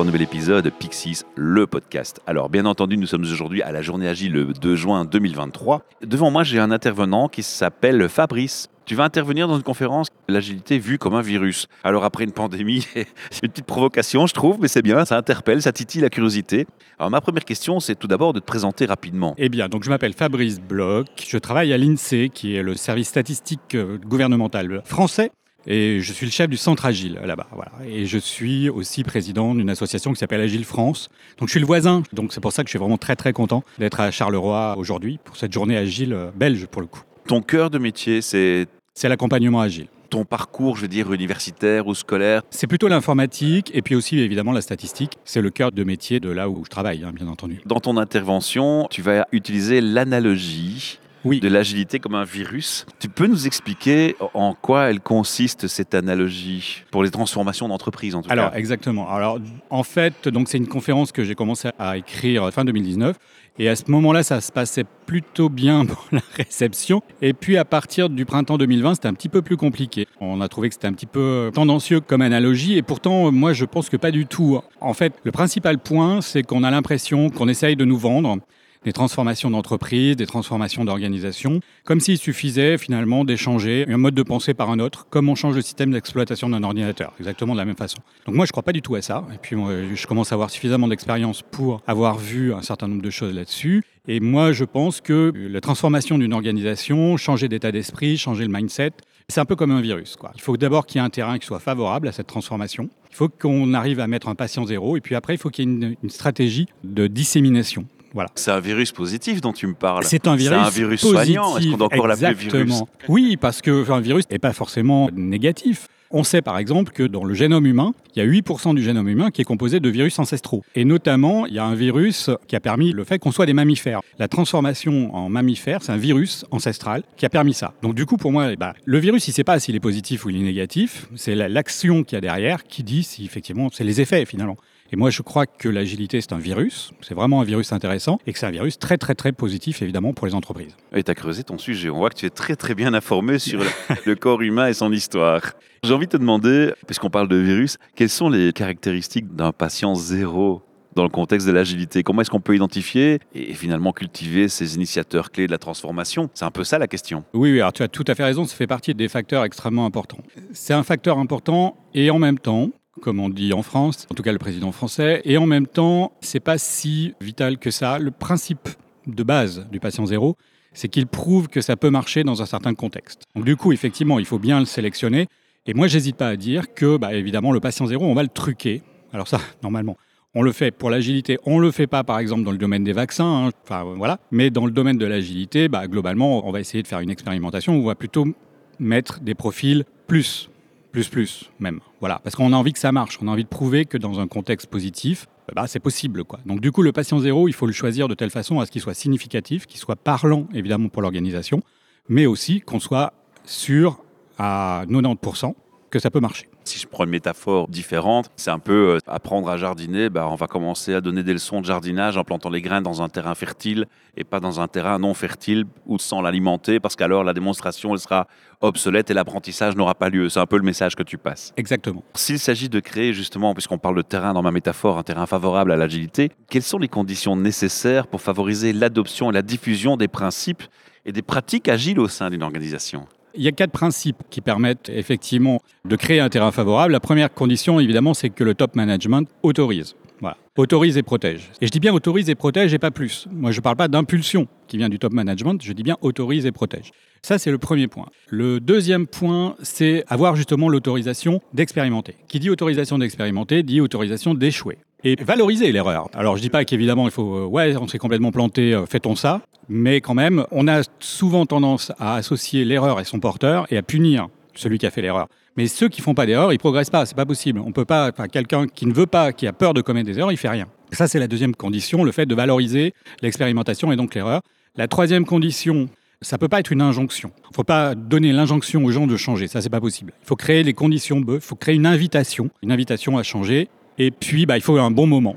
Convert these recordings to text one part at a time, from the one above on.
un nouvel épisode de Pixis, le podcast. Alors, bien entendu, nous sommes aujourd'hui à la journée agile le 2 juin 2023. Devant moi, j'ai un intervenant qui s'appelle Fabrice. Tu vas intervenir dans une conférence L'agilité vue comme un virus. Alors après une pandémie, c'est une petite provocation, je trouve, mais c'est bien, ça interpelle, ça titille la curiosité. Alors ma première question, c'est tout d'abord de te présenter rapidement. Eh bien, donc je m'appelle Fabrice Bloch, je travaille à l'INSEE, qui est le service statistique euh, gouvernemental français. Et je suis le chef du centre Agile là-bas. Voilà. Et je suis aussi président d'une association qui s'appelle Agile France. Donc je suis le voisin. Donc c'est pour ça que je suis vraiment très très content d'être à Charleroi aujourd'hui pour cette journée Agile euh, belge pour le coup. Ton cœur de métier, c'est? C'est l'accompagnement Agile. ton parcours, je veux dire, universitaire ou scolaire? C'est plutôt l'informatique et puis aussi évidemment la statistique. C'est le cœur de métier de là où je travaille, hein, bien entendu. Dans ton intervention, tu vas utiliser l'analogie Oui. de l'agilité comme un virus. Tu peux nous expliquer en quoi elle consiste cette analogie pour les transformations d'entreprise en tout Alors cas exactement. Alors en fait, donc c'est une conférence que j'ai commencé à écrire fin 2019 et à ce moment-là, ça se passait plutôt bien pour la réception. Et puis à partir du printemps 2020, c'était un petit peu plus compliqué. On a trouvé que c'était un petit peu tendancieux comme analogie et pourtant moi je pense que pas du tout. En fait, le principal point, c'est qu'on a l'impression qu'on essaye de nous vendre des transformations d'entreprise, des transformations d'organisation, comme s'il suffisait finalement d'échanger un mode de pensée par un autre, comme on change le système d'exploitation d'un ordinateur, exactement de la même façon. Donc moi, je ne crois pas du tout à ça. Et puis, je commence à avoir suffisamment d'expérience pour avoir vu un certain nombre de choses là-dessus. Et moi, je pense que la transformation d'une organisation, changer d'état d'esprit, changer le mindset, c'est un peu comme un virus. Il faut d'abord qu'il y ait un terrain qui soit favorable à cette transformation. Il faut qu'on arrive à mettre un patient zéro. Et puis après, il faut qu'il y ait une stratégie de dissémination. Voilà. C'est un virus positif dont tu me parles. C'est un virus, un virus soignant. Est-ce qu'on doit encore l'appeler virus. Oui, parce qu'un virus n'est pas forcément négatif. On sait par exemple que dans le génome humain, il y a 8% du génome humain qui est composé de virus ancestraux. Et notamment, il y a un virus qui a permis le fait qu'on soit des mammifères. La transformation en mammifère, c'est un virus ancestral qui a permis ça. Donc du coup, pour moi, bah, le virus, il ne sait pas s'il est positif ou il est négatif. C'est la- l'action qu'il y a derrière qui dit si effectivement, c'est les effets finalement. Et moi, je crois que l'agilité, c'est un virus. C'est vraiment un virus intéressant et que c'est un virus très, très, très positif, évidemment, pour les entreprises. Et tu as creusé ton sujet. On voit que tu es très très bien informé sur le, corps humain et son histoire. J'ai envie de te demander, puisqu'on parle de virus, quelles sont les caractéristiques d'un patient zéro dans le contexte de l'agilité? Comment est-ce qu'on peut identifier et finalement cultiver ces initiateurs clés de la transformation? C'est un peu ça la question. Oui, oui, alors tu as tout à fait raison, ça fait partie des facteurs extrêmement importants. C'est un facteur important et en même temps, comme on dit en France, en tout cas le président français, et en même temps, c'est pas si vital que ça. Le principe de base du patient zéro, c'est qu'il prouve que ça peut marcher dans un certain contexte. Donc du coup, effectivement, il faut bien le sélectionner. Et moi, j'hésite pas à dire que, bah, évidemment, le patient zéro, on va le truquer. Alors ça, normalement, on le fait pour l'agilité. On le fait pas, par exemple, dans le domaine des vaccins. hein. Enfin, euh, voilà. Mais dans le domaine de l'agilité, bah, globalement, on va essayer de faire une expérimentation où on va plutôt mettre des profils plus, plus, plus, même. Voilà. Parce qu'on a envie que ça marche. On a envie de prouver que dans un contexte positif, bah, c'est possible. Quoi. Donc, du coup, le patient zéro, il faut le choisir de telle façon à ce qu'il soit significatif, qu'il soit parlant, évidemment, pour l'organisation, mais aussi qu'on soit sûr à 90% que ça peut marcher. Si je prends une métaphore différente, c'est un peu euh, apprendre à jardiner. Bah, on va commencer à donner des leçons de jardinage en plantant les graines dans un terrain fertile et pas dans un terrain non fertile ou sans l'alimenter parce qu'alors la démonstration elle sera obsolète et l'apprentissage n'aura pas lieu. C'est un peu le message que tu passes. Exactement. S'il s'agit de créer justement, puisqu'on parle de terrain dans ma métaphore, un terrain favorable à l'agilité, quelles sont les conditions nécessaires pour favoriser l'adoption et la diffusion des principes et des pratiques agiles au sein d'une organisation? Il y a quatre principes qui permettent effectivement de créer un terrain favorable. La première condition, évidemment, c'est que le top management autorise. Autorise et protège. Et je dis bien autorise et protège et pas plus. Moi, je ne parle pas d'impulsion qui vient du top management, je dis bien autorise et protège. Ça, c'est le premier point. Le deuxième point, c'est avoir justement l'autorisation d'expérimenter. Qui dit autorisation d'expérimenter dit autorisation d'échouer. Et valoriser l'erreur. Alors, je dis pas qu'évidemment, il faut, euh, ouais, on s'est complètement planté, euh, fait-on ça Mais quand même, on a souvent tendance à associer l'erreur et son porteur et à punir celui qui a fait l'erreur. Mais ceux qui font pas d'erreur, ils progressent pas. C'est pas possible. On peut pas. Enfin, quelqu'un qui ne veut pas, qui a peur de commettre des erreurs, il fait rien. Ça, c'est la deuxième condition, le fait de valoriser l'expérimentation et donc l'erreur. La troisième condition, ça peut pas être une injonction. Il faut pas donner l'injonction aux gens de changer. Ça, c'est pas possible. Il faut créer les conditions. Il faut créer une invitation, une invitation à changer. Et puis, bah, il faut un bon moment.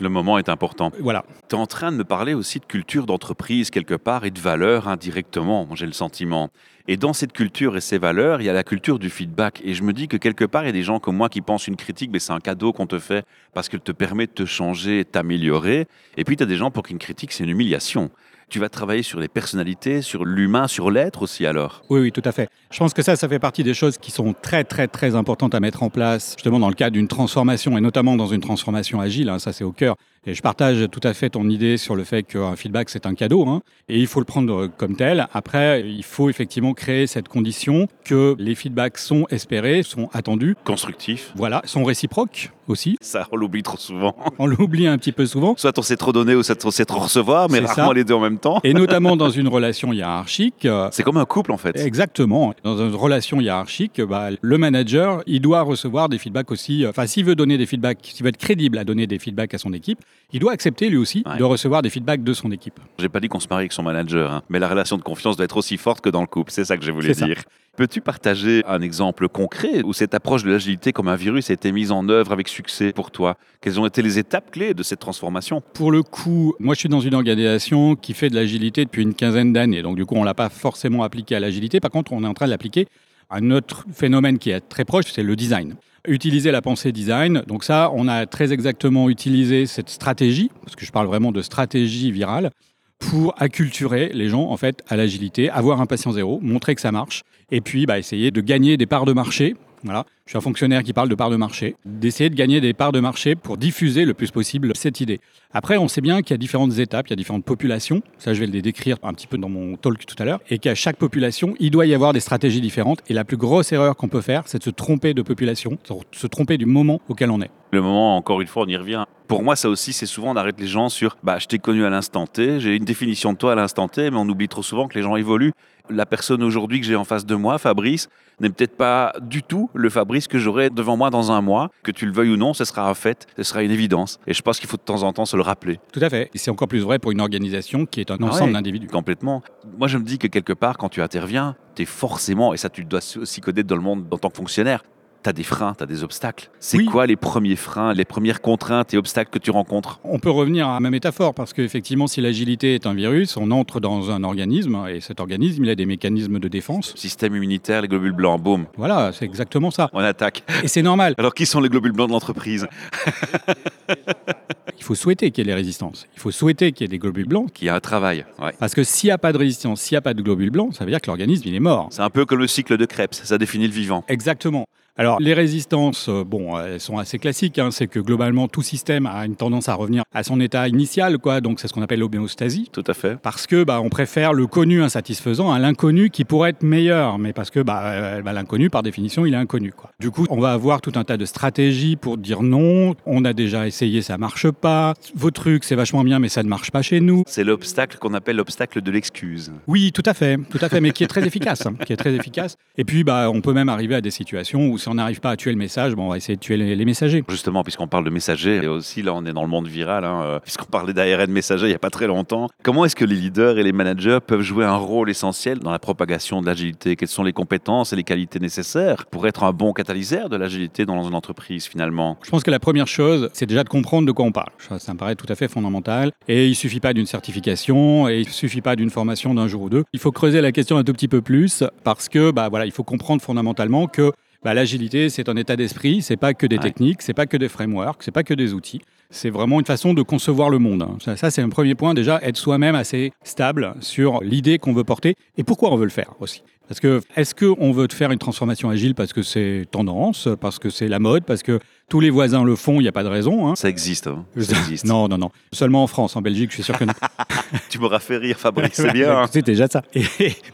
Le moment est important. Voilà. Tu es en train de me parler aussi de culture d'entreprise quelque part et de valeurs indirectement, j'ai le sentiment. Et dans cette culture et ces valeurs, il y a la culture du feedback. Et je me dis que quelque part, il y a des gens comme moi qui pensent une critique, mais c'est un cadeau qu'on te fait parce qu'elle te permet de te changer, t'améliorer. Et puis, tu as des gens pour qui une critique, c'est une humiliation. Tu vas travailler sur les personnalités, sur l'humain, sur l'être aussi alors? Oui, oui, tout à fait. Je pense que ça, ça fait partie des choses qui sont très, très, très importantes à mettre en place, justement dans le cadre d'une transformation, et notamment dans une transformation agile. Hein, ça, c'est au cœur. Et je partage tout à fait ton idée sur le fait qu'un feedback, c'est un cadeau, hein, et il faut le prendre comme tel. Après, il faut effectivement créer cette condition que les feedbacks sont espérés, sont attendus. Constructifs. Voilà, sont réciproques aussi. Ça, on l'oublie trop souvent. On l'oublie un petit peu souvent. Soit on s'est trop donné, ou soit on s'est trop recevoir, mais rarement ça. les deux en même temps. Et notamment dans une relation hiérarchique. euh, C'est comme un couple en fait. Exactement. Dans une relation hiérarchique, bah, le manager, il doit recevoir des feedbacks aussi. euh, Enfin, s'il veut donner des feedbacks, s'il veut être crédible à donner des feedbacks à son équipe, il doit accepter lui aussi Ouais. de recevoir des feedbacks de son équipe. J'ai pas dit qu'on se marie avec son manager, hein, mais la relation de confiance doit être aussi forte que dans le couple. C'est ça que je voulais ça. dire. Peux-tu partager un exemple concret où cette approche de l'agilité comme un virus a été mise en œuvre avec succès pour toi? Quelles ont été les étapes clés de cette transformation? Pour le coup, moi je suis dans une organisation qui fait de l'agilité depuis une quinzaine d'années. Donc du coup, on ne l'a pas forcément appliqué à l'agilité. Par contre, on est en train de un autre phénomène qui est très proche, c'est le design. Utiliser la pensée design. Donc ça, on a très exactement utilisé cette stratégie, parce que je parle vraiment de stratégie virale, pour acculturer les gens en fait à l'agilité, avoir un patient zéro, montrer que ça marche, et puis bah, essayer de gagner des parts de marché. Voilà, je suis un fonctionnaire qui parle de parts de marché, d'essayer de gagner des parts de marché pour diffuser le plus possible cette idée. Après, on sait bien qu'il y a différentes étapes, il y a différentes populations. Ça, je vais les décrire un petit peu dans mon talk tout à l'heure. Et qu'à chaque population, il doit y avoir des stratégies différentes. Et la plus grosse erreur qu'on peut faire, c'est de se tromper de population, se tromper du moment auquel on est. Le moment, encore une fois, on y revient. Pour moi, ça aussi, c'est souvent on arrête les gens sur bah, je t'ai connu à l'instant T, j'ai une définition de toi à l'instant T, mais on oublie trop souvent que les gens évoluent. La personne aujourd'hui que j'ai en face de moi, Fabrice, n'est peut-être pas du tout le Fabrice que j'aurai devant moi dans un mois. Que tu le veuilles ou non, ce sera un fait, ce sera une évidence. Et je pense qu'il faut de temps en temps se le rappeler. Tout à fait. Et c'est encore plus vrai pour une organisation qui est un Ah ensemble ouais. d'individus. Complètement. Moi, je me dis que quelque part, quand tu interviens, tu es forcément, et ça tu dois aussi connaître dans le monde en tant que fonctionnaire, tu as des freins, tu as des obstacles. C'est Oui. quoi les premiers freins, les premières contraintes et obstacles que tu rencontres? On peut revenir à ma métaphore, parce qu'effectivement, si l'agilité est un virus, on entre dans un organisme, et cet organisme, il a des mécanismes de défense. Système immunitaire, les globules blancs, boum, Voilà, c'est exactement ça. on attaque. Et c'est normal. Alors, qui sont les globules blancs de l'entreprise? Il faut souhaiter qu'il y ait des résistances. Il faut souhaiter qu'il y ait des globules blancs. Qui a un travail. Ouais. Parce que s'il n'y a pas de résistance, s'il n'y a pas de globules blancs, ça veut dire que l'organisme, il est mort. C'est un peu comme le cycle de Krebs, ça définit le vivant. Exactement. Alors, les résistances, euh, bon, elles sont assez classiques. hein. C'est que globalement, tout système a une tendance à revenir à son état initial, quoi. Donc, c'est ce qu'on appelle l'homéostasie. Tout à fait. Parce que bah, on préfère le connu insatisfaisant à l'inconnu qui pourrait être meilleur, mais parce que bah, euh, bah, l'inconnu, par définition, il est inconnu. Quoi. Du coup, on va avoir tout un tas de stratégies pour dire non. On a déjà essayé, ça marche pas. Vos trucs, c'est vachement bien, mais ça ne marche pas chez nous. C'est l'obstacle qu'on appelle l'obstacle de l'excuse. Oui, tout à fait, tout à fait, mais qui est très efficace, hein, qui est très efficace. Et puis, bah, on peut même arriver à des situations où si on n'arrive pas à tuer le message, bon, on va essayer de tuer les, les messagers. Justement, puisqu'on parle de messager, et aussi là on est dans le monde viral, hein, euh, puisqu'on parlait d'ARN messager il n'y a pas très longtemps. Comment est-ce que les leaders et les managers peuvent jouer un rôle essentiel dans la propagation de l'agilité? Quelles sont les compétences et les qualités nécessaires pour être un bon catalyseur de l'agilité dans une entreprise finalement? Je pense que la première chose, c'est déjà de comprendre de quoi on parle. Ça, ça me paraît tout à fait fondamental. Et il suffit pas d'une certification, et il suffit pas d'une formation d'un jour ou deux. Il faut creuser la question un tout petit peu plus, parce que bah voilà, il faut comprendre fondamentalement que bah, l'agilité, c'est un état d'esprit. C'est pas que des Ouais. techniques, c'est pas que des frameworks, c'est pas que des outils. C'est vraiment une façon de concevoir le monde. Ça, ça, c'est un premier point déjà, être soi-même assez stable sur l'idée qu'on veut porter et pourquoi on veut le faire aussi. Parce que est-ce qu'on veut faire une transformation agile parce que c'est tendance, parce que c'est la mode, parce que tous les voisins le font, il n'y a pas de raison. hein. Ça existe. hein. Ça existe. Non, non, non. Seulement en France, en Belgique, je suis sûr que non. Tu m'auras fait rire, Fabrice, c'est bien. hein. C'est déjà ça. Et,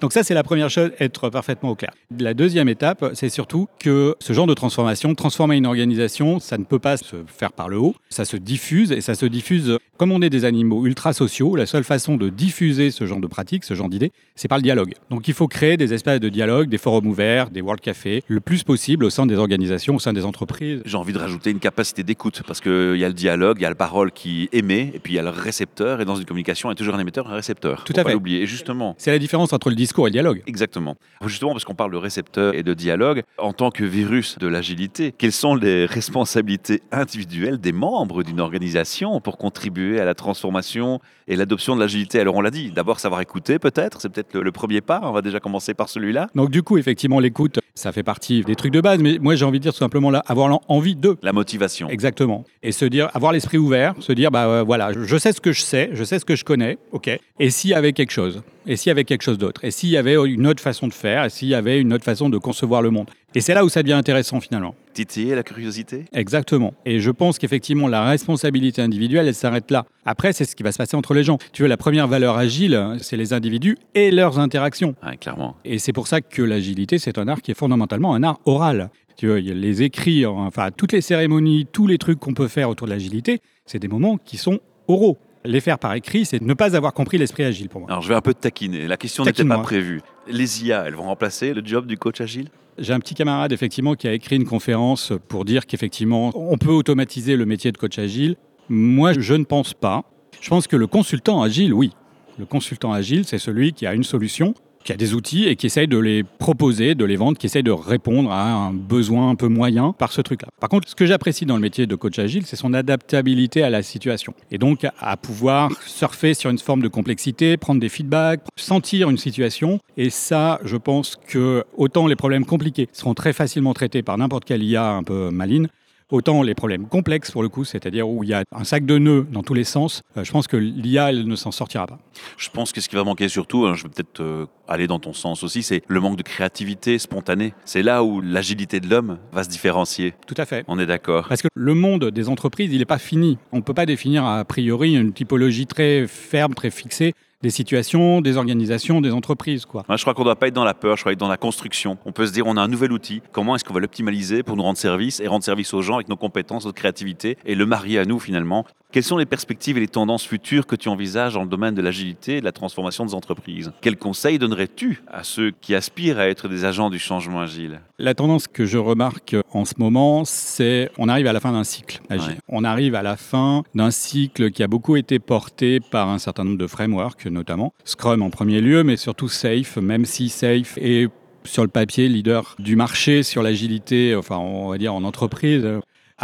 donc ça, c'est la première chose, être parfaitement au clair. La deuxième étape, c'est surtout que ce genre de transformation, transformer une organisation, ça ne peut pas se faire par le haut. Ça se diffuse et ça se diffuse. Comme on est des animaux ultra sociaux, la seule façon de diffuser ce genre de pratique, ce genre d'idée, c'est par le dialogue. Donc il faut créer des espaces de dialogue, des forums ouverts, des world cafés, le plus possible au sein des organisations, au sein des entreprises. J'ai envie de rajouter une capacité d'écoute, parce qu'il y a le dialogue, il y a la parole qui émet, et puis il y a le récepteur, et dans une communication, il y a toujours un émetteur et un récepteur. Tout à fait. l'oublier. Et justement, C'est la différence entre le discours et le dialogue. Exactement. Justement, parce qu'on parle de récepteur et de dialogue, en tant que virus de l'agilité, quelles sont les responsabilités individuelles des membres d'une organisation pour contribuer à la transformation et l'adoption de l'agilité? Alors, on l'a dit, d'abord savoir écouter, peut-être, c'est peut-être le, le premier pas. On va déjà commencer par celui-là. Donc du coup, effectivement, l'écoute, ça fait partie des trucs de base, mais moi j'ai envie de dire tout simplement là, avoir envie de. La motivation. Exactement. Et se dire, avoir l'esprit ouvert, se dire, bah euh, voilà, je- je sais ce que je sais, je sais ce que je connais, ok. Et s'il y avait quelque chose Et s'il y avait quelque chose d'autre Et s'il y avait une autre façon de faire Et s'il y avait une autre façon de concevoir le monde Et c'est là où ça devient intéressant finalement. Titiller la curiosité Exactement. Et je pense qu'effectivement, la responsabilité individuelle, elle s'arrête là. Après, c'est ce qui va se passer entre les gens. Tu veux, la première valeur agile, c'est les individus et leurs interactions. Ouais, Clairement. Et c'est pour ça que l'agilité, c'est un art qui est fondamentalement un art oral. Tu vois, les écrits, enfin, toutes les cérémonies, tous les trucs qu'on peut faire autour de l'agilité, c'est des moments qui sont oraux. Les faire par écrit, c'est ne pas avoir compris l'esprit agile pour moi. Alors, je vais un peu te taquiner. La question n'était pas prévue. Les IA, elles vont remplacer le job du coach agile? J'ai un petit camarade, effectivement, qui a écrit une conférence pour dire qu'effectivement, on peut automatiser le métier de coach agile. Moi, je ne pense pas. Je pense que le consultant agile, oui. Le consultant agile, c'est celui qui a une solution, qui a des outils et qui essaye de les proposer, de les vendre, qui essaye de répondre à un besoin un peu moyen par ce truc-là. Par contre, ce que j'apprécie dans le métier de coach agile, c'est son adaptabilité à la situation. Et donc, à pouvoir surfer sur une forme de complexité, prendre des feedbacks, sentir une situation. Et ça, je pense que autant les problèmes compliqués seront très facilement traités par n'importe quelle IA un peu maline, Autant les problèmes complexes, pour le coup, c'est-à-dire où il y a un sac de nœuds dans tous les sens, euh, je pense que l'IA, elle ne s'en sortira pas. Je pense que ce qui va manquer surtout, hein, je vais peut-être euh, aller dans ton sens aussi, c'est le manque de créativité spontanée. C'est là où l'agilité de l'homme va se différencier. Tout à fait. On est d'accord. Parce que le monde des entreprises, il n'est pas fini. On ne peut pas définir a priori une typologie très ferme, très fixée des situations, des organisations, des entreprises. Quoi. Moi, je crois qu'on ne doit pas être dans la peur, je crois être dans la construction. On peut se dire, on a un nouvel outil, comment est-ce qu'on va l'optimaliser pour nous rendre service et rendre service aux gens avec nos compétences, notre créativité et le marier à nous finalement? Quelles sont les perspectives et les tendances futures que tu envisages dans le domaine de l'agilité et de la transformation des entreprises? Quels conseils donnerais-tu à ceux qui aspirent à être des agents du changement agile? La tendance que je remarque en ce moment, c'est on arrive à la fin d'un cycle agile. Ouais. On arrive à la fin d'un cycle qui a beaucoup été porté par un certain nombre de frameworks, notamment Scrum en premier lieu, mais surtout Safe, même si Safe est sur le papier leader du marché sur l'agilité, enfin on va dire en entreprise.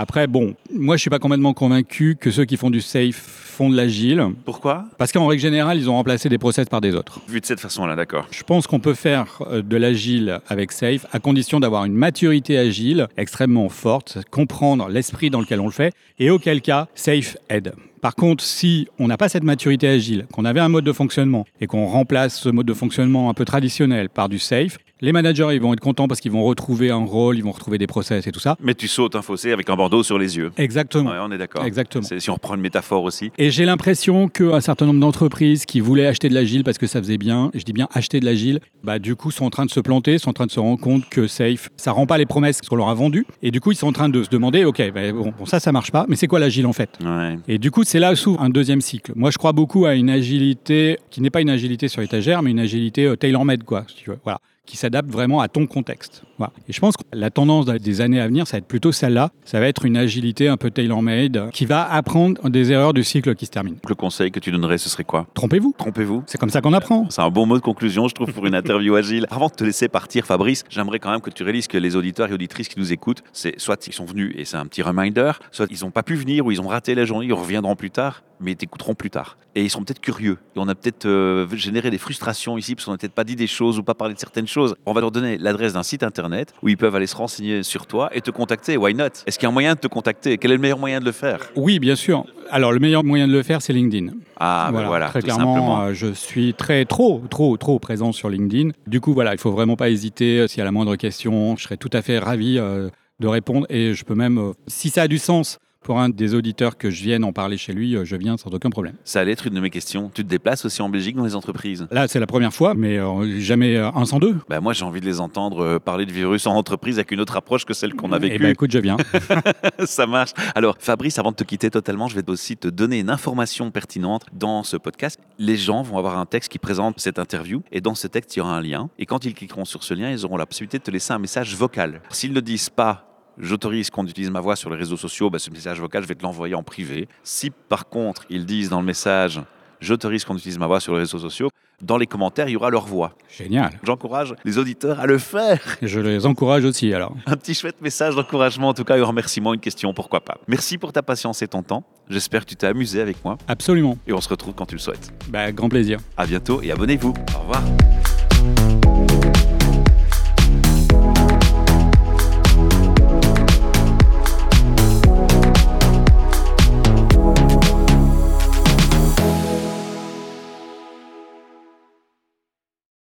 Après, bon, moi je suis pas complètement convaincu que ceux qui font du safe font de l'agile, Pourquoi? Parce qu'en règle générale, ils ont remplacé des process par des autres. Vu de cette façon-là, d'accord. Je pense qu'on peut faire euh, de l'agile avec Safe à condition d'avoir une maturité agile extrêmement forte, comprendre l'esprit dans lequel on le fait, et auquel cas, Safe aide. Par contre, si on n'a pas cette maturité agile, qu'on avait un mode de fonctionnement et qu'on remplace ce mode de fonctionnement un peu traditionnel par du safe, les managers ils vont être contents parce qu'ils vont retrouver un rôle, ils vont retrouver des process et tout ça. Mais tu sautes un fossé avec un bandeau sur les yeux. Exactement. Ouais, on est d'accord. Exactement. C'est- Si on reprend une métaphore aussi. Et j'ai l'impression qu'un certain nombre d'entreprises qui voulaient acheter de l'agile parce que ça faisait bien, je dis bien acheter de l'agile, bah du coup sont en train de se planter, sont en train de se rendre compte que Safe, ça rend pas les promesses qu'on leur a vendues, et du coup ils sont en train de se demander, ok, bah, bon, bon, ça ça marche pas, mais c'est quoi l'agile en fait? Ouais. Et du coup c'est là où s'ouvre un deuxième cycle. Moi je crois beaucoup à une agilité qui n'est pas une agilité sur étagère, mais une agilité euh, tailor-made quoi, si tu veux. Voilà qui s'adapte vraiment à ton contexte. Voilà. Et je pense que la tendance des années à venir, ça va être plutôt celle-là. Ça va être une agilité un peu tailor-made qui va apprendre des erreurs du cycle qui se termine. Le conseil que tu donnerais, ce serait quoi? Trompez-vous. Trompez-vous C'est comme ça qu'on apprend. C'est un bon mot de conclusion, je trouve, pour une interview agile. Avant de te laisser partir, Fabrice, j'aimerais quand même que tu réalises que les auditeurs et auditrices qui nous écoutent, c'est soit ils sont venus et c'est un petit reminder, soit ils n'ont pas pu venir ou ils ont raté la journée, ils reviendront plus tard, mais ils t'écouteront plus tard. Et ils sont peut-être curieux. Et on a peut-être euh, généré des frustrations ici parce qu'on n'a peut-être pas dit des choses ou pas parlé de certaines choses. On va leur donner l'adresse d'un site internet où ils peuvent aller se renseigner sur toi et te contacter. Why not? Est-ce qu'il y a un moyen de te contacter? Quel est le meilleur moyen de le faire? Oui, bien sûr. Alors, le meilleur moyen de le faire, c'est LinkedIn. Ah, ben voilà, très clairement, simplement. euh, je suis très, trop, trop, trop présent sur LinkedIn. Du coup, voilà, il faut vraiment pas hésiter. euh, S'il y a la moindre question, je serais tout à fait ravi euh, de répondre. Et je peux même, euh, si ça a du sens pour un des auditeurs que je vienne en parler chez lui, euh, je viens sans aucun problème. Ça allait être une de mes questions. Tu te déplaces aussi en Belgique dans les entreprises? Là, c'est la première fois, mais euh, jamais euh, un sans deux. Ben moi, j'ai envie de les entendre parler de virus en entreprise avec une autre approche que celle qu'on a Eh vécue. ben, écoute, je viens. Ça marche. Alors, Fabrice, avant de te quitter totalement, je vais aussi te donner une information pertinente dans ce podcast. Les gens vont avoir un texte qui présente cette interview et dans ce texte, il y aura un lien. Et quand ils cliqueront sur ce lien, ils auront la possibilité de te laisser un message vocal. S'ils ne disent pas j'autorise qu'on utilise ma voix sur les réseaux sociaux, bah, ce message vocal, je vais te l'envoyer en privé. Si par contre, ils disent dans le message, j'autorise qu'on utilise ma voix sur les réseaux sociaux, dans les commentaires, il y aura leur voix. Génial. J'encourage les auditeurs à le faire. Je les encourage aussi alors. Un petit chouette message d'encouragement, en tout cas, et un remerciement, une question, pourquoi pas. Merci pour ta patience et ton temps. J'espère que tu t'es amusé avec moi. Absolument. Et on se retrouve quand tu le souhaites. Bah, grand plaisir. À bientôt et abonnez-vous. Au revoir.